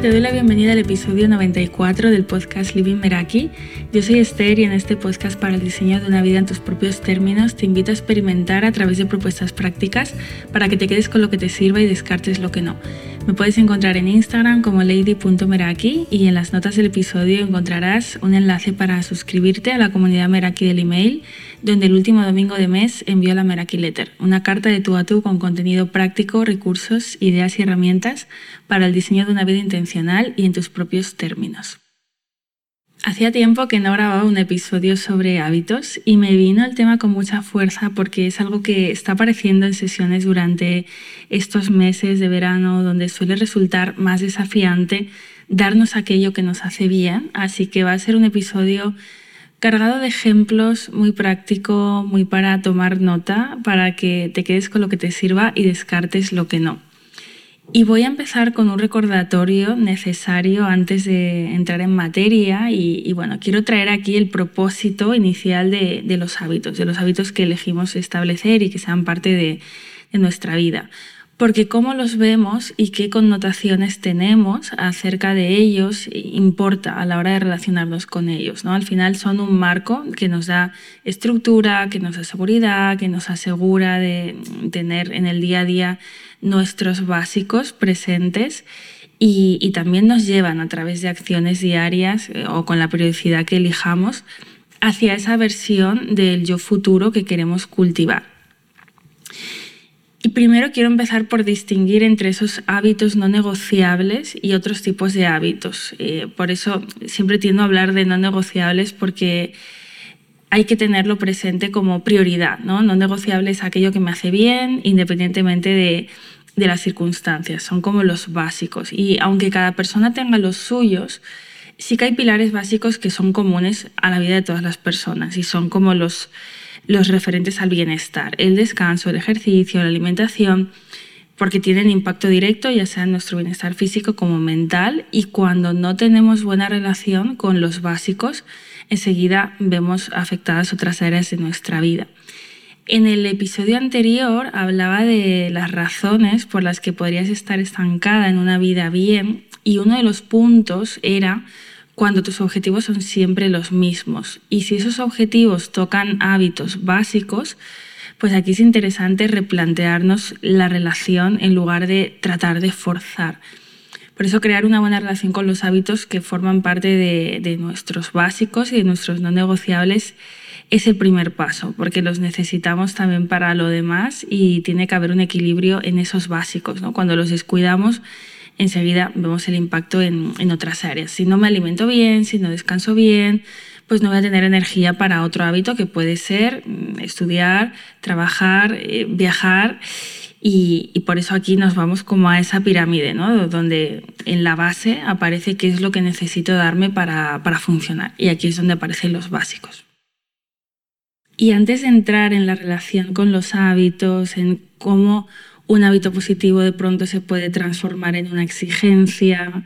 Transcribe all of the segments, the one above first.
Te doy la bienvenida al episodio 94 del podcast Living Meraki. Yo soy Esther y en este podcast para el diseño de una vida en tus propios términos te invito a experimentar a través de propuestas prácticas para que te quedes con lo que te sirva y descartes lo que no. Me puedes encontrar en Instagram como lady.meraki y en las notas del episodio encontrarás un enlace para suscribirte a la comunidad Meraki del email, donde el último domingo de mes envío la Meraki Letter, una carta de tú a tú con contenido práctico, recursos, ideas y herramientas para el diseño de una vida intencional y en tus propios términos. Hacía tiempo que no grababa un episodio sobre hábitos y me vino el tema con mucha fuerza porque es algo que está apareciendo en sesiones durante estos meses de verano donde suele resultar más desafiante darnos aquello que nos hace bien. Así que va a ser un episodio cargado de ejemplos, muy práctico, muy para tomar nota, para que te quedes con lo que te sirva y descartes lo que no. Y voy a empezar con un recordatorio necesario antes de entrar en materia y, bueno, quiero traer aquí el propósito inicial de, los hábitos, de los hábitos que elegimos establecer y que sean parte de, de nuestra vida porque cómo los vemos y qué connotaciones tenemos acerca de ellos importa a la hora de relacionarnos con ellos. ¿no? Al final son un marco que nos da estructura, que nos da seguridad, que nos asegura de tener en el día a día nuestros básicos presentes y, también nos llevan a través de acciones diarias eh, o con la periodicidad que elijamos hacia esa versión del yo futuro que queremos cultivar. Y primero quiero empezar por distinguir entre esos hábitos no negociables y otros tipos de hábitos. Eh, por eso siempre tiendo a hablar de no negociables porque hay que tenerlo presente como prioridad. No, no negociable es aquello que me hace bien, independientemente de, de las circunstancias. Son como los básicos. Y aunque cada persona tenga los suyos, sí que hay pilares básicos que son comunes a la vida de todas las personas y son como los, los referentes al bienestar. El descanso, el ejercicio, la alimentación porque tienen impacto directo ya sea en nuestro bienestar físico como mental y cuando no tenemos buena relación con los básicos, enseguida vemos afectadas otras áreas de nuestra vida. En el episodio anterior hablaba de las razones por las que podrías estar estancada en una vida bien y uno de los puntos era cuando tus objetivos son siempre los mismos. Y si esos objetivos tocan hábitos básicos, pues aquí es interesante replantearnos la relación en lugar de tratar de forzar. Por eso crear una buena relación con los hábitos que forman parte de, nuestros básicos y de nuestros no negociables es el primer paso, porque los necesitamos también para lo demás y tiene que haber un equilibrio en esos básicos. ¿no? Cuando los descuidamos, enseguida vemos el impacto en, en otras áreas. Si no me alimento bien, si no descanso bien, pues no voy a tener energía para otro hábito que puede ser mm, estudiar, trabajar, eh, viajar y, por eso aquí nos vamos como a esa pirámide, ¿no? donde en la base aparece qué es lo que necesito darme para, para funcionar. Y aquí es donde aparecen los básicos. Y antes de entrar en la relación con los hábitos, en cómo un hábito positivo de pronto se puede transformar en una exigencia,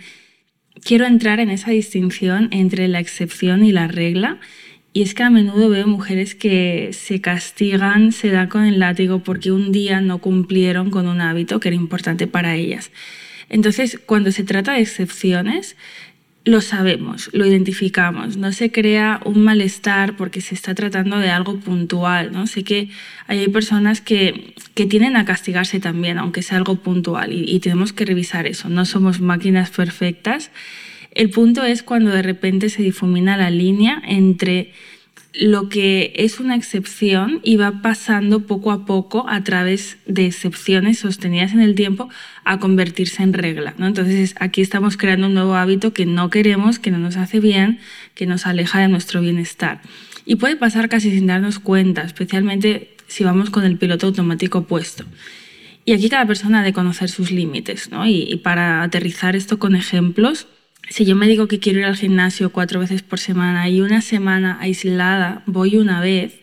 quiero entrar en esa distinción entre la excepción y la regla y es que a menudo veo mujeres que se castigan, se dan con el látigo porque un día no cumplieron con un hábito que era importante para ellas. Entonces, cuando se trata de excepciones, lo sabemos, lo identificamos, no se crea un malestar porque se está tratando de algo puntual, ¿no? Sé que hay personas que, que tienen a castigarse también, aunque sea algo puntual, y tenemos que revisar eso, no somos máquinas perfectas el punto es cuando de repente se difumina la línea entre lo que es una excepción y va pasando poco a poco a través de excepciones sostenidas en el tiempo a convertirse en regla. ¿no? Entonces aquí estamos creando un nuevo hábito que no queremos, que no nos hace bien, que nos aleja de nuestro bienestar. Y puede pasar casi sin darnos cuenta, especialmente si vamos con el piloto automático puesto. Y aquí cada persona ha de conocer sus límites. ¿no? y para aterrizar esto con ejemplos, si yo me digo que quiero ir al gimnasio cuatro veces por semana y una semana aislada voy una vez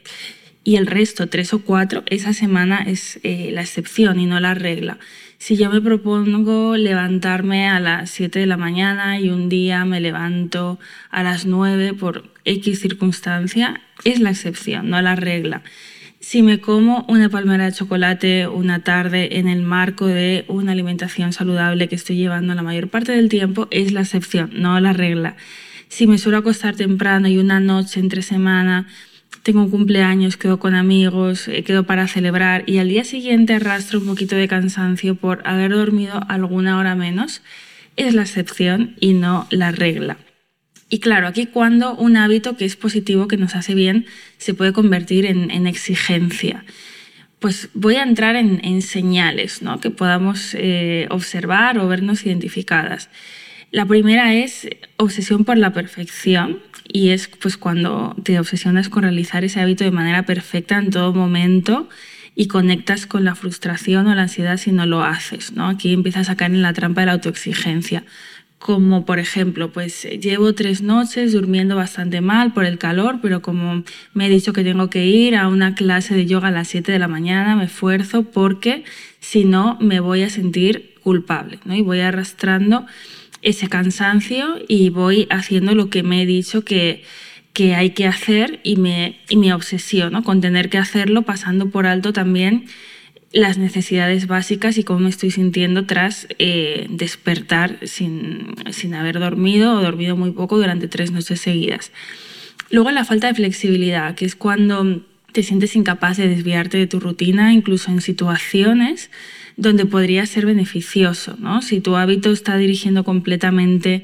y el resto, tres o cuatro, esa semana es eh, la excepción y no la regla. Si yo me propongo levantarme a las 7 de la mañana y un día me levanto a las 9 por X circunstancia, es la excepción, no la regla. Si me como una palmera de chocolate una tarde en el marco de una alimentación saludable que estoy llevando la mayor parte del tiempo, es la excepción, no la regla. Si me suelo acostar temprano y una noche entre semana tengo un cumpleaños, quedo con amigos, eh, quedo para celebrar y al día siguiente arrastro un poquito de cansancio por haber dormido alguna hora menos, es la excepción y no la regla. Y claro, aquí cuando un hábito que es positivo, que nos hace bien, se puede convertir en, exigencia. Pues voy a entrar en, señales ¿no? que podamos eh, observar o vernos identificadas. La primera es obsesión por la perfección y es pues cuando te obsesionas con realizar ese hábito de manera perfecta en todo momento y conectas con la frustración o la ansiedad si no lo haces. ¿no? Aquí empiezas a caer en la trampa de la autoexigencia. Como por ejemplo, pues llevo tres noches durmiendo bastante mal por el calor, pero como me he dicho que tengo que ir a una clase de yoga a las 7 de la mañana, me esfuerzo porque si no me voy a sentir culpable ¿no? y voy arrastrando ese cansancio y voy haciendo lo que me he dicho que, que hay que hacer y me, y me obsesiono con tener que hacerlo, pasando por alto también las necesidades básicas y cómo me estoy sintiendo tras eh, despertar sin, sin, haber dormido o dormido muy poco durante tres noches seguidas. Luego la falta de flexibilidad, que es cuando te sientes incapaz de desviarte de tu rutina, incluso en situaciones donde podría ser beneficioso. ¿no? Si tu hábito está dirigiendo completamente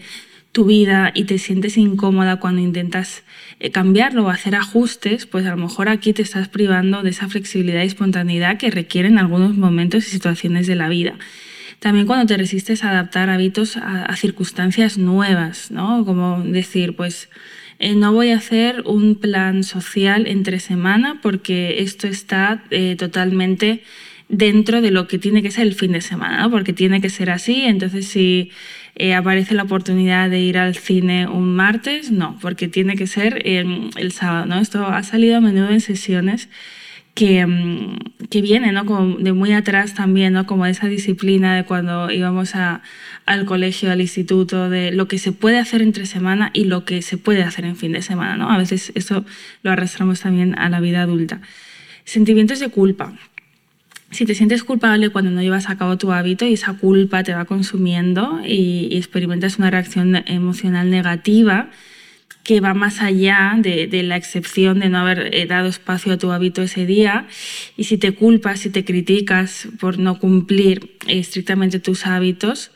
tu vida y te sientes incómoda cuando intentas eh, cambiarlo o hacer ajustes, pues a lo mejor aquí te estás privando de esa flexibilidad y espontaneidad que requieren algunos momentos y situaciones de la vida. También cuando te resistes a adaptar hábitos a, circunstancias nuevas, ¿no? Como decir, pues eh, no voy a hacer un plan social entre semana porque esto está eh, totalmente dentro de lo que tiene que ser el fin de semana, porque tiene que ser así. Entonces, si eh, aparece la oportunidad de ir al cine un martes, no, porque tiene que ser el, sábado. ¿no? Esto ha salido a menudo en sesiones que, mm, que viene ¿no? Como de muy atrás también, ¿no? como esa disciplina de cuando íbamos a, al colegio, al instituto, de lo que se puede hacer entre semana y lo que se puede hacer en fin de semana. ¿no? A veces eso lo arrastramos también a la vida adulta. Sentimientos de culpa si te sientes culpable cuando no llevas a cabo tu hábito y esa culpa te va consumiendo y, experimentas una reacción emocional negativa que va más allá de, la excepción de no haber eh, dado espacio a tu hábito ese día, y si te culpas, si te criticas por no cumplir estrictamente tus hábitos,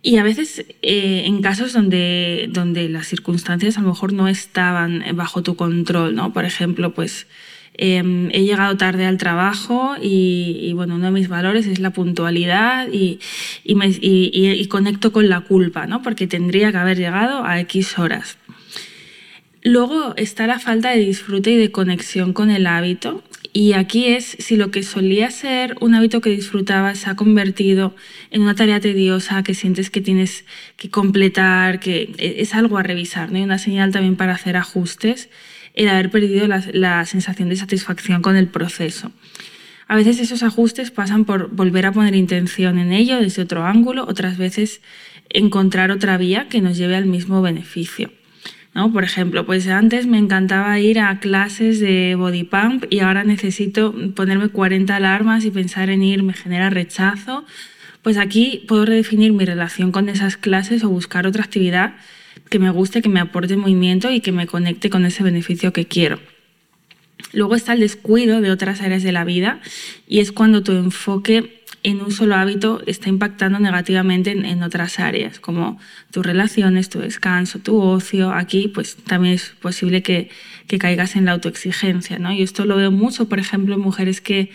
y a veces eh, en casos donde, donde las circunstancias a lo mejor no estaban bajo tu control, ¿no? Por ejemplo, pues Em, he llegado tarde al trabajo y, bueno, uno de mis valores es la puntualidad y, conecto con la culpa, ¿no? porque tendría que haber llegado a X horas. Luego está la falta de disfrute y de conexión con el hábito. Y aquí es si lo que solía ser un hábito que disfrutabas se ha convertido en una tarea tediosa que sientes que tienes que completar, que e, es algo a revisar, ¿no? Y una señal también para hacer ajustes el haber perdido la, sensación de satisfacción con el proceso. A veces esos ajustes pasan por volver a poner intención en ello desde otro ángulo, otras veces encontrar otra vía que nos lleve al mismo beneficio. ¿no? Por ejemplo, pues antes me encantaba ir a clases de body pump y ahora necesito ponerme 40 alarmas y pensar en ir me genera rechazo. Pues aquí puedo redefinir mi relación con esas clases o buscar otra actividad que me guste, que me aporte movimiento y que me conecte con ese beneficio que quiero. Luego está el descuido de otras áreas de la vida y es cuando tu enfoque en un solo hábito está impactando negativamente en, otras áreas, como tus relaciones, tu descanso, tu ocio. Aquí pues también es posible que, que caigas en la autoexigencia. ¿no? Y esto lo veo mucho, por ejemplo, en mujeres que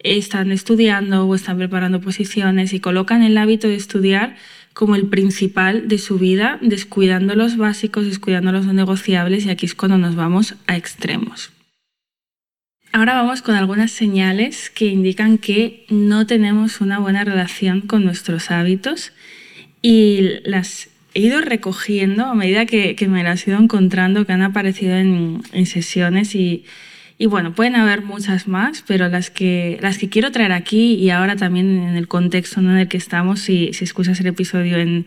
están estudiando o están preparando posiciones y colocan el hábito de estudiar como el principal de su vida, descuidando los básicos, descuidando los no negociables y aquí es cuando nos vamos a extremos. Ahora vamos con algunas señales que indican que no tenemos una buena relación con nuestros hábitos y las he ido recogiendo a medida que, me las he ido encontrando, que han aparecido en, en sesiones y, y bueno, pueden haber muchas más, pero las que, las que quiero traer aquí y ahora también en el contexto en el que estamos, si, si escuchas el episodio en,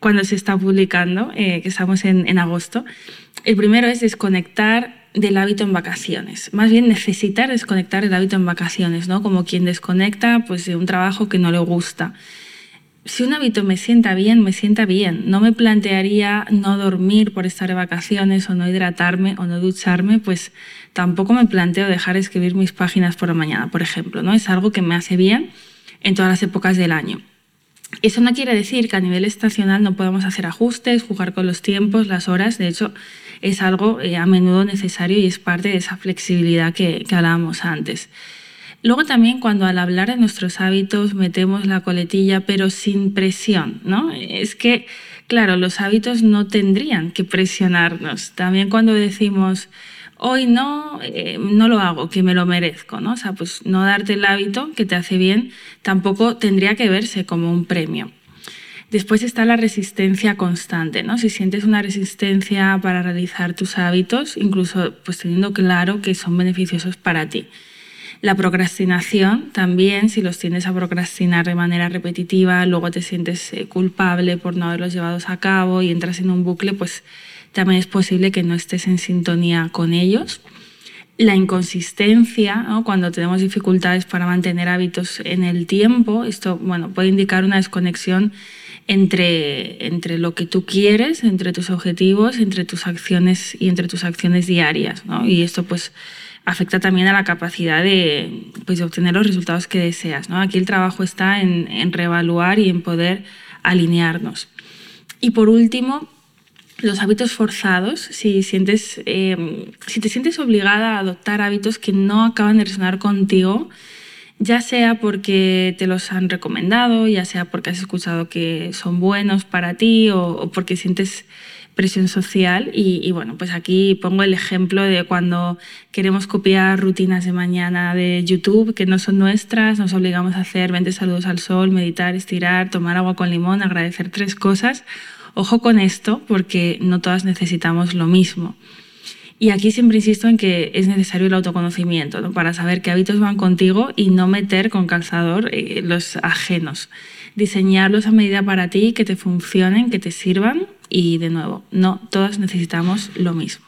cuando se está publicando, eh, que estamos en, en agosto, el primero es desconectar del hábito en vacaciones. Más bien necesitar desconectar el hábito en vacaciones, ¿no? Como quien desconecta pues, de un trabajo que no le gusta. Si un hábito me sienta bien, me sienta bien. No me plantearía no dormir por estar de vacaciones o no hidratarme o no ducharme, pues tampoco me planteo dejar de escribir mis páginas por la mañana, por ejemplo. ¿no? Es algo que me hace bien en todas las épocas del año. Eso no quiere decir que a nivel estacional no podamos hacer ajustes, jugar con los tiempos, las horas. De hecho, es algo eh, a menudo necesario y es parte de esa flexibilidad que, que hablábamos antes. Luego también cuando al hablar de nuestros hábitos metemos la coletilla, pero sin presión, ¿no? Es que, claro, los hábitos no tendrían que presionarnos. También cuando decimos, hoy no, eh, no lo hago, que me lo merezco, ¿no? O sea, pues no darte el hábito que te hace bien tampoco tendría que verse como un premio. Después está la resistencia constante, ¿no? Si sientes una resistencia para realizar tus hábitos, incluso pues teniendo claro que son beneficiosos para ti. La procrastinación también, si los tienes a procrastinar de manera repetitiva, luego te sientes eh, culpable por no haberlos llevados a cabo y entras en un bucle, pues también es posible que no estés en sintonía con ellos. La inconsistencia, cuando tenemos dificultades para mantener hábitos en el tiempo, esto bueno, puede indicar una desconexión entre, entre lo que tú quieres, entre tus objetivos, entre tus acciones y entre tus acciones diarias. Y esto pues afecta también a la capacidad de, pues, obtener los resultados que deseas. ¿no? Aquí el trabajo está en, en reevaluar y en poder alinearnos. Y por último, los hábitos forzados, si, sientes, eh, si te sientes obligada a adoptar hábitos que no acaban de resonar contigo, ya sea porque te los han recomendado, ya sea porque has escuchado que son buenos para ti o, porque sientes presión social. Y, bueno, pues aquí pongo el ejemplo de cuando queremos copiar rutinas de mañana de YouTube que no son nuestras, nos obligamos a hacer 20 saludos al sol, meditar, estirar, tomar agua con limón, agradecer tres cosas Ojo con esto porque no todas necesitamos lo mismo. Y aquí siempre insisto en que es necesario el autoconocimiento para saber qué hábitos van contigo y no meter con calzador eh, los ajenos. Diseñarlos a medida para ti, que te funcionen, que te sirvan y de nuevo, no todas necesitamos lo mismo.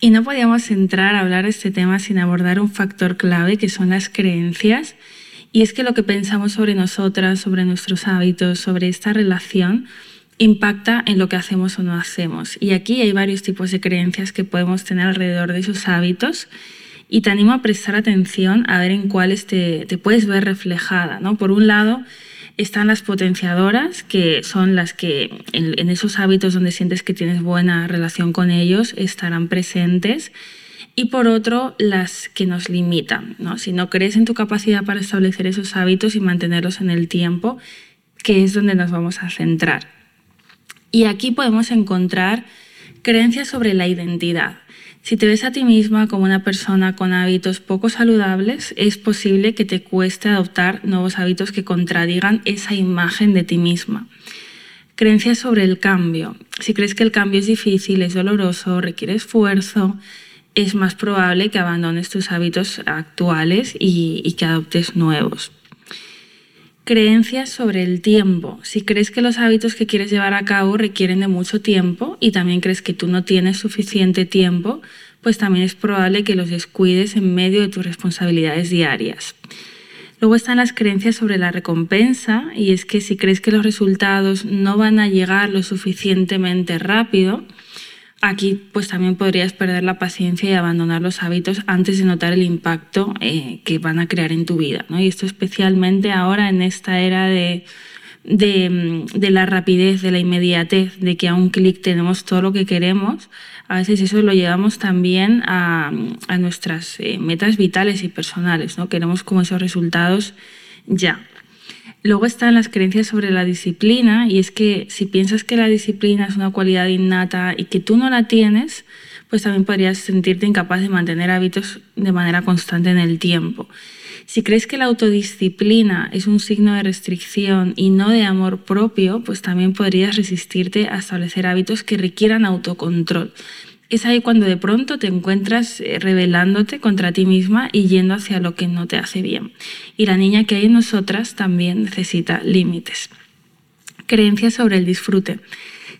Y no podíamos entrar a hablar de este tema sin abordar un factor clave que son las creencias. Y es que lo que pensamos sobre nosotras, sobre nuestros hábitos, sobre esta relación, impacta en lo que hacemos o no hacemos. Y aquí hay varios tipos de creencias que podemos tener alrededor de esos hábitos y te animo a prestar atención a ver en cuáles te, puedes ver reflejada. ¿no? Por un lado, están las potenciadoras, que son las que en, esos hábitos donde sientes que tienes buena relación con ellos estarán presentes. Y por otro, las que nos limitan. ¿no? Si no crees en tu capacidad para establecer esos hábitos y mantenerlos en el tiempo, que es donde nos vamos a centrar. Y aquí podemos encontrar creencias sobre la identidad. Si te ves a ti misma como una persona con hábitos poco saludables, es posible que te cueste adoptar nuevos hábitos que contradigan esa imagen de ti misma. Creencias sobre el cambio. Si crees que el cambio es difícil, es doloroso, requiere esfuerzo, es más probable que abandones tus hábitos actuales y, y que adoptes nuevos creencias sobre el tiempo. Si crees que los hábitos que quieres llevar a cabo requieren de mucho tiempo y también crees que tú no tienes suficiente tiempo, pues también es probable que los descuides en medio de tus responsabilidades diarias. Luego están las creencias sobre la recompensa y es que si crees que los resultados no van a llegar lo suficientemente rápido, Aquí pues también podrías perder la paciencia y abandonar los hábitos antes de notar el impacto eh, que van a crear en tu vida. ¿no? Y esto especialmente ahora en esta era de, de, de, la rapidez, de la inmediatez, de que a un clic tenemos todo lo que queremos, a veces eso lo llevamos también a, a nuestras eh, metas vitales y personales. ¿no? Queremos como esos resultados ya. Luego están las creencias sobre la disciplina y es que si piensas que la disciplina es una cualidad innata y que tú no la tienes, pues también podrías sentirte incapaz de mantener hábitos de manera constante en el tiempo. Si crees que la autodisciplina es un signo de restricción y no de amor propio, pues también podrías resistirte a establecer hábitos que requieran autocontrol es ahí cuando de pronto te encuentras eh, rebelándote contra ti misma y yendo hacia lo que no te hace bien. Y la niña que hay en nosotras también necesita límites. Creencias sobre el disfrute.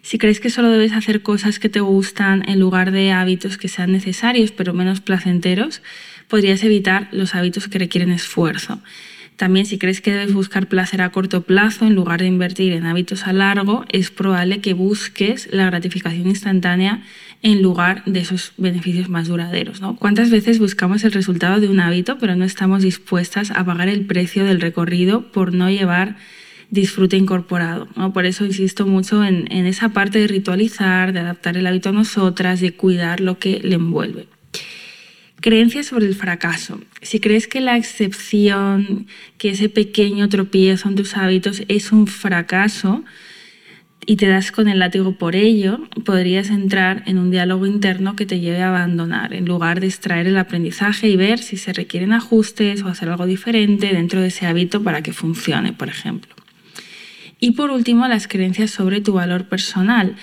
Si crees que solo debes hacer cosas que te gustan en lugar de hábitos que sean necesarios pero menos placenteros, podrías evitar los hábitos que requieren esfuerzo. También si crees que debes buscar placer a corto plazo en lugar de invertir en hábitos a largo, es probable que busques la gratificación instantánea en lugar de esos beneficios más duraderos. ¿no? ¿Cuántas veces buscamos el resultado de un hábito pero no estamos dispuestas a pagar el precio del recorrido por no llevar disfrute incorporado? ¿no? Por eso insisto mucho en, en esa parte de ritualizar, de adaptar el hábito a nosotras, de cuidar lo que le envuelve. Creencias sobre el fracaso. Si crees que la excepción, que ese pequeño tropiezo en tus hábitos es un fracaso y te das con el látigo por ello, podrías entrar en un diálogo interno que te lleve a abandonar, en lugar de extraer el aprendizaje y ver si se requieren ajustes o hacer algo diferente dentro de ese hábito para que funcione, por ejemplo. Y por último, las creencias sobre tu valor personal.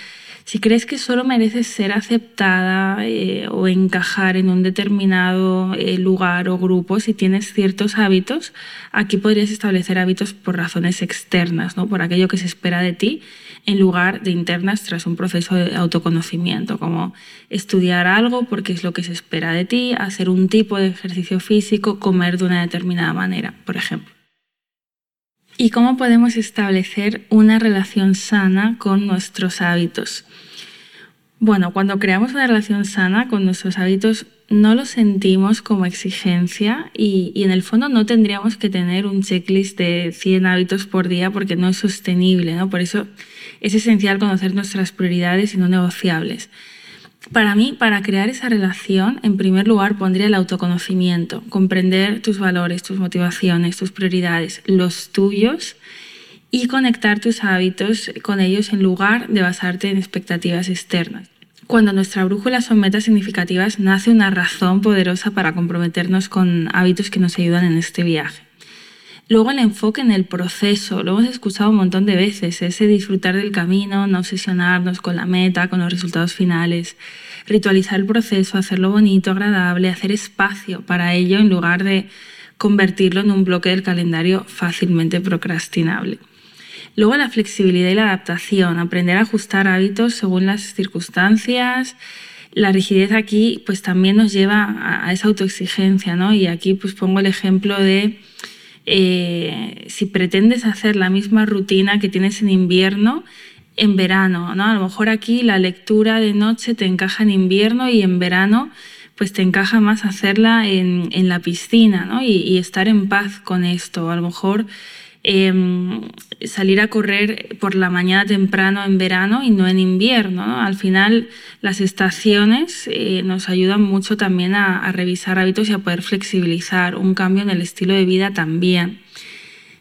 Si crees que solo mereces ser aceptada eh, o encajar en un determinado eh, lugar o grupo, si tienes ciertos hábitos, aquí podrías establecer hábitos por razones externas, ¿no? por aquello que se espera de ti, en lugar de internas tras un proceso de autoconocimiento, como estudiar algo porque es lo que se espera de ti, hacer un tipo de ejercicio físico, comer de una determinada manera, por ejemplo. ¿Y cómo podemos establecer una relación sana con nuestros hábitos? Bueno, cuando creamos una relación sana con nuestros hábitos, no lo sentimos como exigencia y, en el fondo no tendríamos que tener un checklist de 100 hábitos por día porque no es sostenible, ¿no? Por eso es esencial conocer nuestras prioridades y no negociables. Para mí, para crear esa relación, en primer lugar pondría el autoconocimiento, comprender tus valores, tus motivaciones, tus prioridades, los tuyos y conectar tus hábitos con ellos en lugar de basarte en expectativas externas. Cuando nuestra brújula son metas significativas, nace una razón poderosa para comprometernos con hábitos que nos ayudan en este viaje. Luego el enfoque en el proceso, lo hemos escuchado un montón de veces, ese disfrutar del camino, no obsesionarnos con la meta, con los resultados finales, ritualizar el proceso, hacerlo bonito, agradable, hacer espacio para ello en lugar de convertirlo en un bloque del calendario fácilmente procrastinable. Luego la flexibilidad y la adaptación, aprender a ajustar hábitos según las circunstancias. La rigidez aquí pues también nos lleva a, esa autoexigencia, ¿no? Y aquí pues pongo el ejemplo de eh, si pretendes hacer la misma rutina que tienes en invierno, en verano, ¿no? A lo mejor aquí la lectura de noche te encaja en invierno y en verano pues te encaja más hacerla en, la piscina, ¿no? Y, y, estar en paz con esto. A lo mejor Em, salir a correr por la mañana temprano en verano y no en invierno. Al final las estaciones eh, nos ayudan mucho también a, revisar hábitos y a poder flexibilizar un cambio en el estilo de vida también.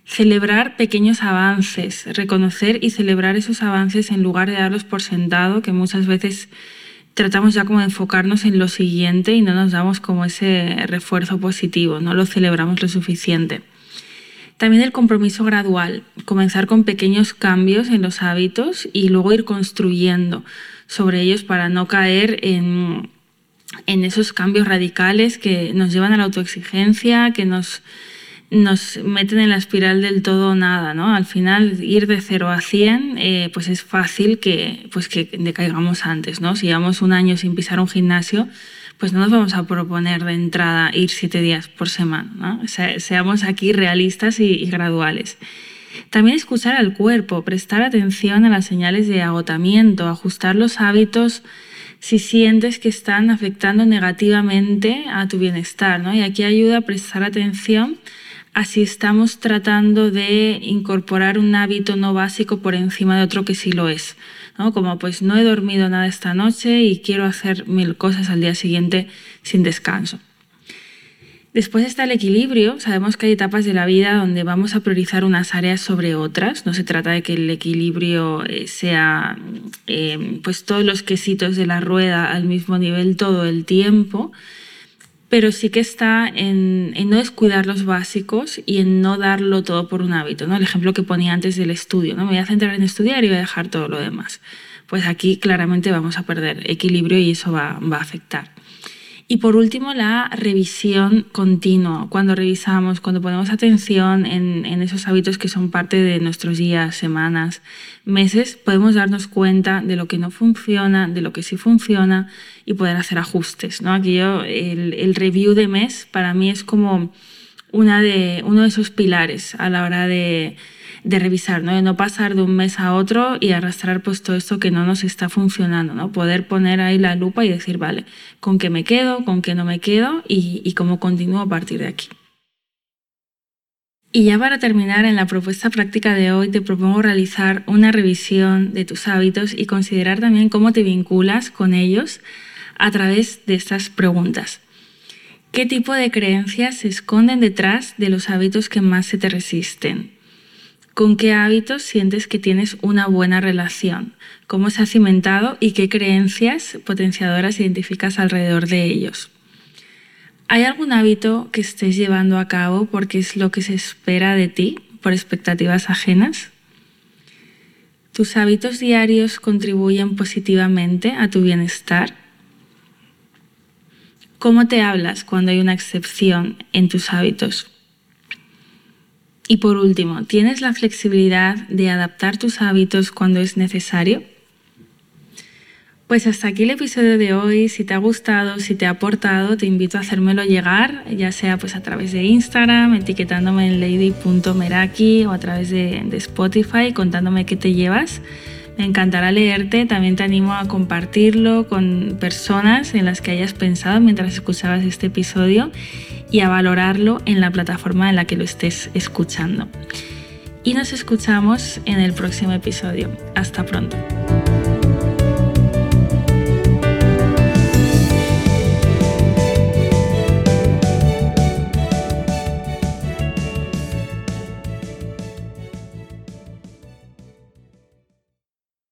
Celebrar pequeños avances, reconocer y celebrar esos avances en lugar de darlos por sentado, que muchas veces tratamos ya como de enfocarnos en lo siguiente y no nos damos como ese refuerzo positivo, no lo celebramos lo suficiente. También el compromiso gradual, comenzar con pequeños cambios en los hábitos y luego ir construyendo sobre ellos para no caer en, esos cambios radicales que nos llevan a la autoexigencia, que nos, meten en la espiral del todo o nada. ¿no? Al final, ir de 0 a 100, eh, pues es fácil que, pues que decaigamos antes. ¿no? Si llevamos un año sin pisar un gimnasio, pues no nos vamos a proponer de entrada ir siete días por semana. seamos aquí realistas y, graduales. También escuchar al cuerpo, prestar atención a las señales de agotamiento, ajustar los hábitos si sientes que están afectando negativamente a tu bienestar. ¿no? Y aquí ayuda a prestar atención a si estamos tratando de incorporar un hábito no básico por encima de otro que sí lo es. Como pues no he dormido nada esta noche y quiero hacer mil cosas al día siguiente sin descanso. Después está el equilibrio. Sabemos que hay etapas de la vida donde vamos a priorizar unas áreas sobre otras. No se trata de que el equilibrio eh, sea eh, pues todos los quesitos de la rueda al mismo nivel todo el tiempo, pero sí que está en, no descuidar los básicos y en no darlo todo por un hábito. ¿no? El ejemplo que ponía antes del estudio, ¿no? me voy a centrar en estudiar y voy a dejar todo lo demás. Pues aquí claramente vamos a perder equilibrio y eso va, va a afectar. Y por último, la revisión continua. Cuando revisamos, cuando ponemos atención en, esos hábitos que son parte de nuestros días, semanas, meses, podemos darnos cuenta de lo que no funciona, de lo que sí funciona y poder hacer ajustes. ¿no? Aquí yo, el, el review de mes para mí es como una de, uno de esos pilares a la hora de, de revisar, ¿no? de no pasar de un mes a otro y arrastrar pues todo esto que no nos está funcionando, ¿no? poder poner ahí la lupa y decir, vale, con qué me quedo, con qué no me quedo y, y cómo continúo a partir de aquí. Y ya para terminar, en la propuesta práctica de hoy te propongo realizar una revisión de tus hábitos y considerar también cómo te vinculas con ellos a través de estas preguntas. ¿Qué tipo de creencias se esconden detrás de los hábitos que más se te resisten? ¿Con qué hábitos sientes que tienes una buena relación? ¿Cómo se ha cimentado y qué creencias potenciadoras identificas alrededor de ellos? ¿Hay algún hábito que estés llevando a cabo porque es lo que se espera de ti por expectativas ajenas? ¿Tus hábitos diarios contribuyen positivamente a tu bienestar? ¿Cómo te hablas cuando hay una excepción en tus hábitos? Y por último, ¿tienes la flexibilidad de adaptar tus hábitos cuando es necesario? Pues hasta aquí el episodio de hoy. Si te ha gustado, si te ha aportado, te invito a hacérmelo llegar, ya sea pues a través de Instagram, etiquetándome en lady.meraki o a través de, de Spotify, contándome qué te llevas. Me encantará leerte, también te animo a compartirlo con personas en las que hayas pensado mientras escuchabas este episodio y a valorarlo en la plataforma en la que lo estés escuchando. Y nos escuchamos en el próximo episodio. Hasta pronto.